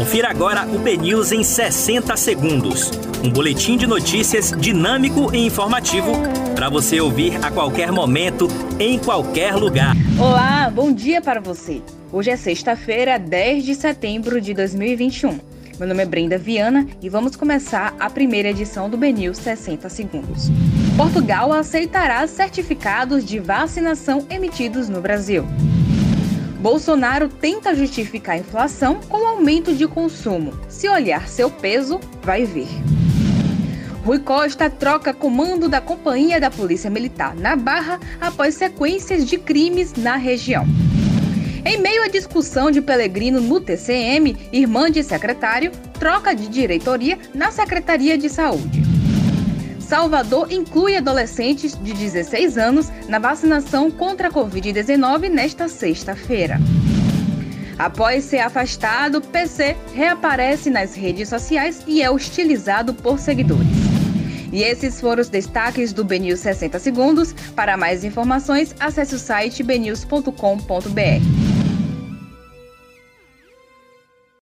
Confira agora o BNews em 60 segundos. Um boletim de notícias dinâmico e informativo para você ouvir a qualquer momento, em qualquer lugar. Olá, bom dia para você. Hoje é sexta-feira, 10 de setembro de 2021. Meu nome é Brenda Viana e vamos começar a primeira edição do BNews 60 segundos. Portugal aceitará certificados de vacinação emitidos no Brasil. Bolsonaro tenta justificar a inflação com aumento de consumo. Se olhar seu peso, vai ver. Rui Costa troca comando da Companhia da Polícia Militar na Barra após sequências de crimes na região. Em meio à discussão de Pelegrino no TCM, irmã de secretário troca de diretoria na Secretaria de Saúde. Salvador inclui adolescentes de 16 anos na vacinação contra a Covid-19 nesta sexta-feira. Após ser afastado, PC reaparece nas redes sociais e é hostilizado por seguidores. E esses foram os destaques do BNews 60 Segundos. Para mais informações, acesse o site bnews.com.br.